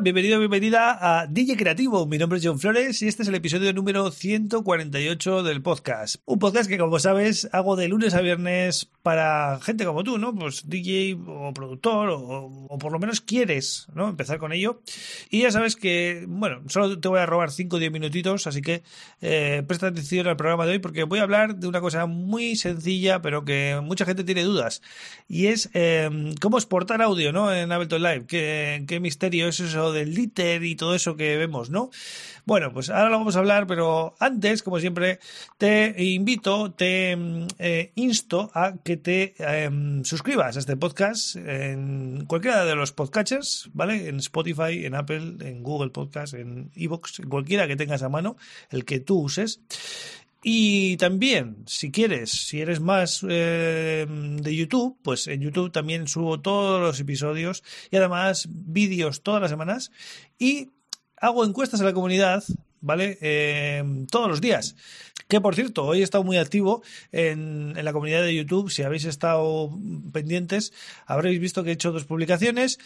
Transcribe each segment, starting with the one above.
Bienvenido, bienvenida a DJ Creativo. Mi nombre es John Flores y este es el episodio número 148 del podcast. Un podcast que, como sabes, hago de lunes a viernes para gente como tú, ¿no? Pues DJ o productor o, por lo menos quieres, ¿no? Empezar con ello. Y ya sabes que, bueno, solo te voy a robar 5 o 10 minutitos, así que eh, presta atención al programa de hoy porque voy a hablar de una cosa muy sencilla, pero que mucha gente tiene dudas. Y es eh, cómo exportar audio, ¿no? En Ableton Live. ¿Qué, qué misterio es eso del liter y todo eso que vemos, ¿no? Bueno, pues ahora lo vamos a hablar, pero antes, como siempre, te invito, te eh, insto a que te em, suscribas a este podcast en cualquiera de los podcatchers, ¿vale? En Spotify, en Apple, en Google Podcast, en Evox, en cualquiera que tengas a mano, el que tú uses. Y también, si quieres, si eres más eh, de YouTube, pues en YouTube también subo todos los episodios y además vídeos todas las semanas. Y hago encuestas a la comunidad, ¿vale? Eh, todos los días. Que por cierto, hoy he estado muy activo en, en, la comunidad de YouTube. Si habéis estado pendientes, habréis visto que he hecho dos publicaciones.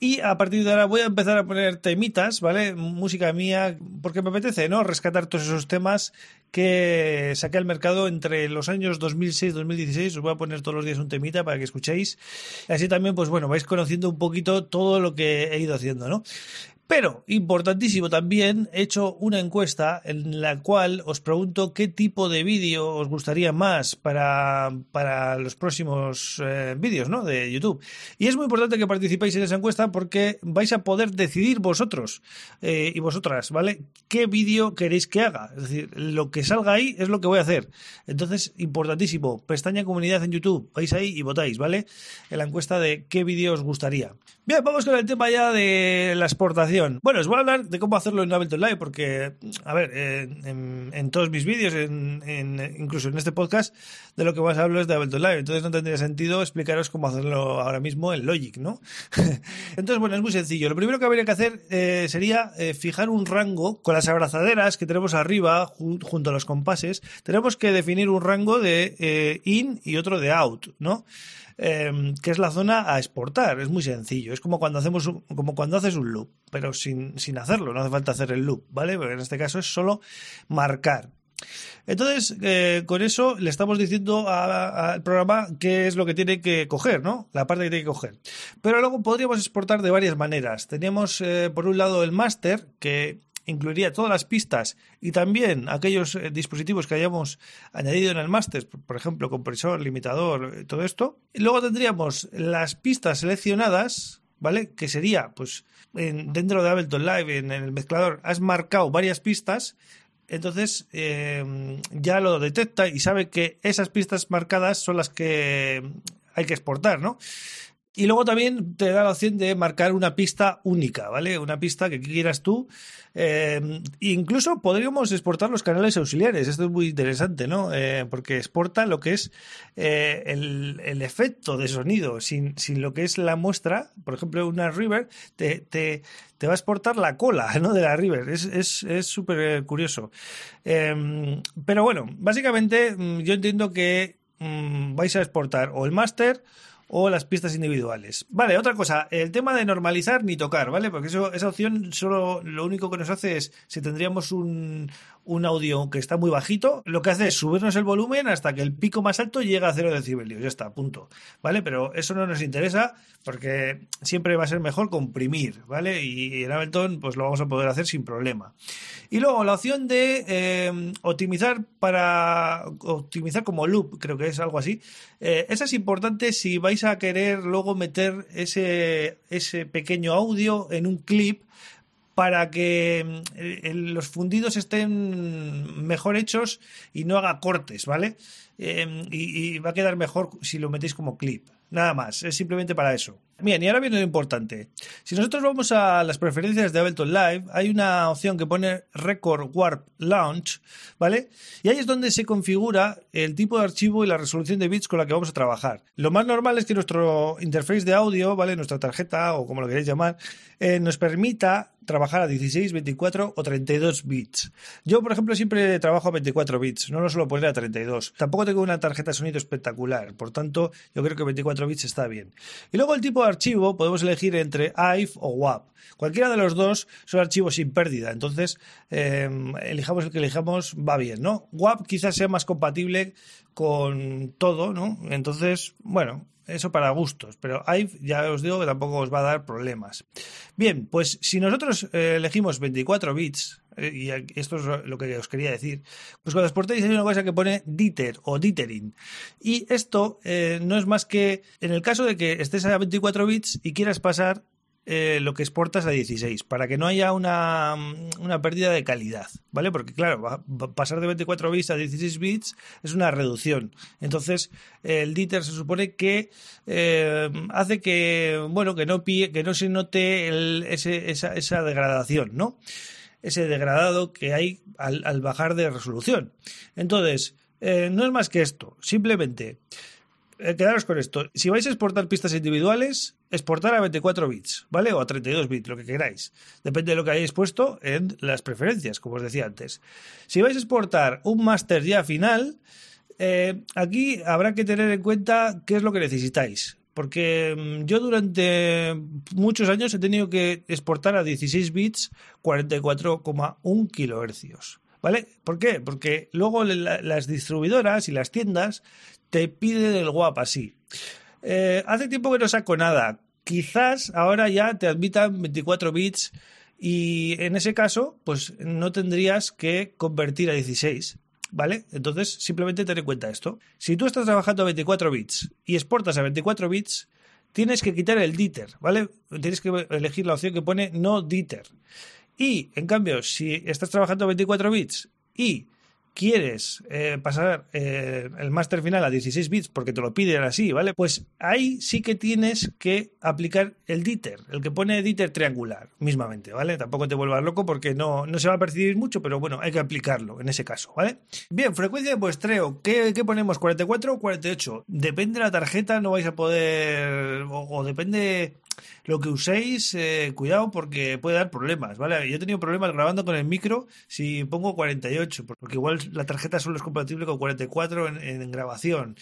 Y a partir de ahora voy a empezar a poner temitas, ¿vale? Música mía, porque me apetece, ¿no? Rescatar todos esos temas que saqué al mercado entre los años 2006 y 2016. Os voy a poner todos los días un temita para que escuchéis. Así también, pues bueno, vais conociendo un poquito todo lo que he ido haciendo, ¿no? Pero, importantísimo también, he hecho una encuesta en la cual os pregunto qué tipo de vídeo os gustaría más para, para los próximos eh, vídeos ¿no? de YouTube. Y es muy importante que participéis en esa encuesta porque vais a poder decidir vosotros eh, y vosotras, ¿vale? ¿Qué vídeo queréis que haga? Es decir, lo que salga ahí es lo que voy a hacer. Entonces, importantísimo, pestaña comunidad en YouTube, vais ahí y votáis, ¿vale? En la encuesta de qué vídeo os gustaría. Bien, vamos con el tema ya de la exportación. Bueno, os voy a hablar de cómo hacerlo en Ableton Live, porque, a ver, en, todos mis vídeos, en, incluso en este podcast, de lo que más hablo es de Ableton Live. Entonces no tendría sentido explicaros cómo hacerlo ahora mismo en Logic, ¿no? Entonces, bueno, es muy sencillo. Lo primero que habría que hacer eh, sería eh, fijar un rango con las abrazaderas que tenemos arriba, junto a los compases. Tenemos que definir un rango de eh, in y otro de out, ¿no? Em, que es la zona a exportar. Es muy sencillo. Es como cuando hacemos como cuando haces un loop, pero sin, sin hacerlo. No hace falta hacer el loop, ¿vale? En este caso es solo marcar. Entonces, eh, con eso le estamos diciendo al programa qué es lo que tiene que coger, ¿no? La parte que tiene que coger. Pero luego podríamos exportar de varias maneras. Teníamos, eh, por un lado, el master, que incluiría todas las pistas y también aquellos eh, dispositivos que hayamos añadido en el máster, por ejemplo, compresor, limitador, eh, todo esto. Y luego tendríamos las pistas seleccionadas, ¿vale? Que sería, pues, dentro de Ableton Live, en el mezclador, has marcado varias pistas entonces eh, ya lo detecta y sabe que esas pistas marcadas son las que hay que exportar, ¿no? Y luego también te da la opción de marcar una pista única, ¿vale? Una pista que quieras tú. Eh, incluso podríamos exportar los canales auxiliares. Esto es muy interesante, ¿no? Eh, porque exporta lo que es eh, el, efecto de sonido. Sin, sin, lo que es la muestra, por ejemplo, una River, te, te, te va a exportar la cola, ¿no? De la River. Es súper es, curioso. pero bueno, básicamente mm, yo entiendo que mm, vais a exportar o el máster o las pistas individuales. Vale, otra cosa, el tema de normalizar ni tocar, ¿vale? Porque eso, esa opción solo lo único que nos hace es, si tendríamos un, un audio que está muy bajito, lo que hace es subirnos el volumen hasta que el pico más alto llega a 0 decibelios. Ya está, punto. ¿Vale? Pero eso no nos interesa porque siempre va a ser mejor comprimir, ¿vale? Y en Ableton pues lo vamos a poder hacer sin problema. Y luego la opción de eh, optimizar para optimizar como loop, creo que es algo así. Eh, esa es importante si vais a querer luego meter ese, ese pequeño audio en un clip para que mm, los fundidos estén mejor hechos y no haga cortes, ¿vale? Em, y, va a quedar mejor si lo metéis como clip. Nada más, es simplemente para eso. Bien, y ahora viene lo importante. Si nosotros vamos a las preferencias de Ableton Live, hay una opción que pone Record Warp Launch, ¿vale? Y ahí es donde se configura el tipo de archivo y la resolución de bits con la que vamos a trabajar. Lo más normal es que nuestro interface de audio, ¿vale? Nuestra tarjeta o como lo queréis llamar, eh, nos permita trabajar a 16, 24 o 32 bits. Yo, por ejemplo, siempre trabajo a 24 bits, no lo suelo poner a 32. Tampoco tengo una tarjeta de sonido espectacular, por tanto, yo creo que 24 bits está bien. Y luego el tipo archivo podemos elegir entre AIF o WAP. Cualquiera de los dos son archivos sin pérdida, entonces eh, elijamos el que elijamos, va bien, ¿no? WAP quizás sea más compatible con todo, ¿no? Entonces, bueno, eso para gustos, pero hay, ya os digo que tampoco os va a dar problemas. Bien, pues si nosotros eh, elegimos 24 bits, y esto es lo que os quería decir, pues cuando exportéis hay una cosa que pone diter o dithering. Y esto eh, no es más que en el caso de que estés a 24 bits y quieras pasar eh, lo que exportas a 16, para que no haya una, una, pérdida de calidad, ¿vale? Porque claro, pasar de 24 bits a 16 bits es una reducción. Entonces, el DITER se supone que eh, hace que, bueno, que no, que no se note ese, esa, esa, degradación, ¿no? Ese degradado que hay al, bajar de resolución. Entonces, eh, no es más que esto, simplemente eh, quedaros con esto. Si vais a exportar pistas individuales, exportar a 24 bits, ¿vale? O a 32 bits, lo que queráis. Depende de lo que hayáis puesto en las preferencias, como os decía antes. Si vais a exportar un máster ya final, eh, aquí habrá que tener en cuenta qué es lo que necesitáis. Porque mm, yo durante muchos años he tenido que exportar a 16 bits 44,1 kilohercios. ¿Vale? ¿Por qué? Porque luego las distribuidoras y las tiendas te piden el guap así. Eh, hace tiempo que no saco nada. Quizás ahora ya te admitan 24 bits y en ese caso, pues no tendrías que convertir a 16. ¿Vale? Entonces, simplemente ten en cuenta esto. Si tú estás trabajando a 24 bits y exportas a 24 bits, tienes que quitar el diter, ¿vale? Tienes que elegir la opción que pone no diter. Y, en cambio, si estás trabajando a 24 bits y quieres eh, pasar eh, el máster final a 16 bits porque te lo piden así, ¿vale? Pues ahí sí que tienes que aplicar el diter, el que pone diter triangular, mismamente, ¿vale? Tampoco te vuelvas loco porque no, no se va a percibir mucho, pero bueno, hay que aplicarlo en ese caso, ¿vale? Bien, frecuencia de muestreo, ¿qué, qué ponemos? ¿44 o 48? Depende de la tarjeta, no vais a poder, o depende lo que uséis, eh, cuidado porque puede dar problemas, ¿vale? Yo he tenido problemas grabando con el micro si pongo 48, porque igual la tarjeta solo es compatible con 44 en, en grabación.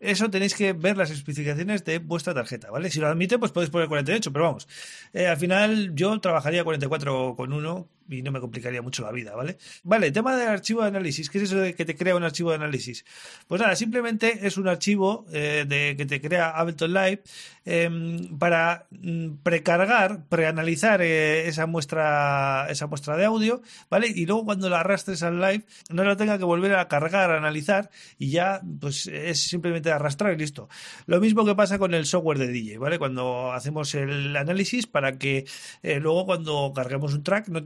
Eso tenéis que ver las especificaciones de vuestra tarjeta, ¿vale? Si lo admite, pues podéis poner 48, pero vamos. Eh, al final yo trabajaría 44 con uno y no me complicaría mucho la vida, ¿vale? Vale, tema del archivo de análisis. ¿Qué es eso de que te crea un archivo de análisis? Pues nada, simplemente es un archivo eh, de, que te crea Ableton Live em, para mm, precargar, preanalizar eh, esa muestra esa muestra de audio, ¿vale? Y luego cuando la arrastres al live no la tenga que volver a cargar, a analizar y ya pues es simplemente arrastrar y listo. Lo mismo que pasa con el software de DJ, ¿vale? Cuando hacemos el análisis para que eh, luego cuando carguemos un track no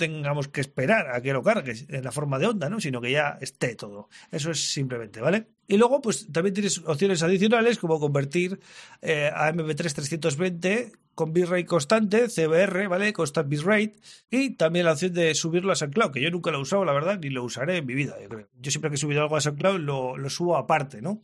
que esperar a que lo cargues en la forma de onda, ¿no? Sino que ya esté todo. Eso es simplemente, ¿vale? Y luego, pues también tienes opciones adicionales como convertir eh, a MP3 320 con bitrate constante, CBR, ¿vale? Constant bitrate. Y también la opción de subirlo a SoundCloud, que yo nunca lo he usado, la verdad, ni lo usaré en mi vida, yo creo. Yo siempre que he subido algo a SoundCloud lo, lo subo aparte, ¿no?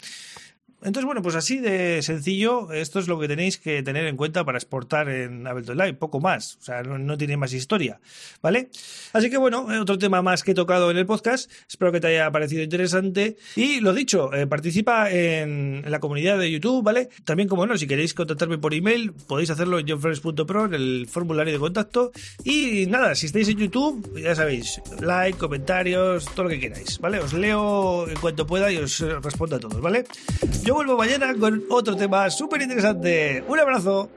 Entonces, bueno, pues así de sencillo, esto es lo que tenéis que tener en cuenta para exportar en Ableton Live, poco más, o sea, no, tiene más historia, ¿vale? Así que bueno, otro tema más que he tocado en el podcast, espero que te haya parecido interesante y lo dicho, eh, participa en, la comunidad de YouTube, ¿vale? También, como no, si queréis contactarme por email, podéis hacerlo en johnfresh.pro, en el formulario de contacto y nada, si estáis en YouTube, ya sabéis, like, comentarios, todo lo que queráis, ¿vale? Os leo en cuanto pueda y os respondo a todos, ¿vale? Yo vuelvo mañana con otro tema súper interesante. Un abrazo.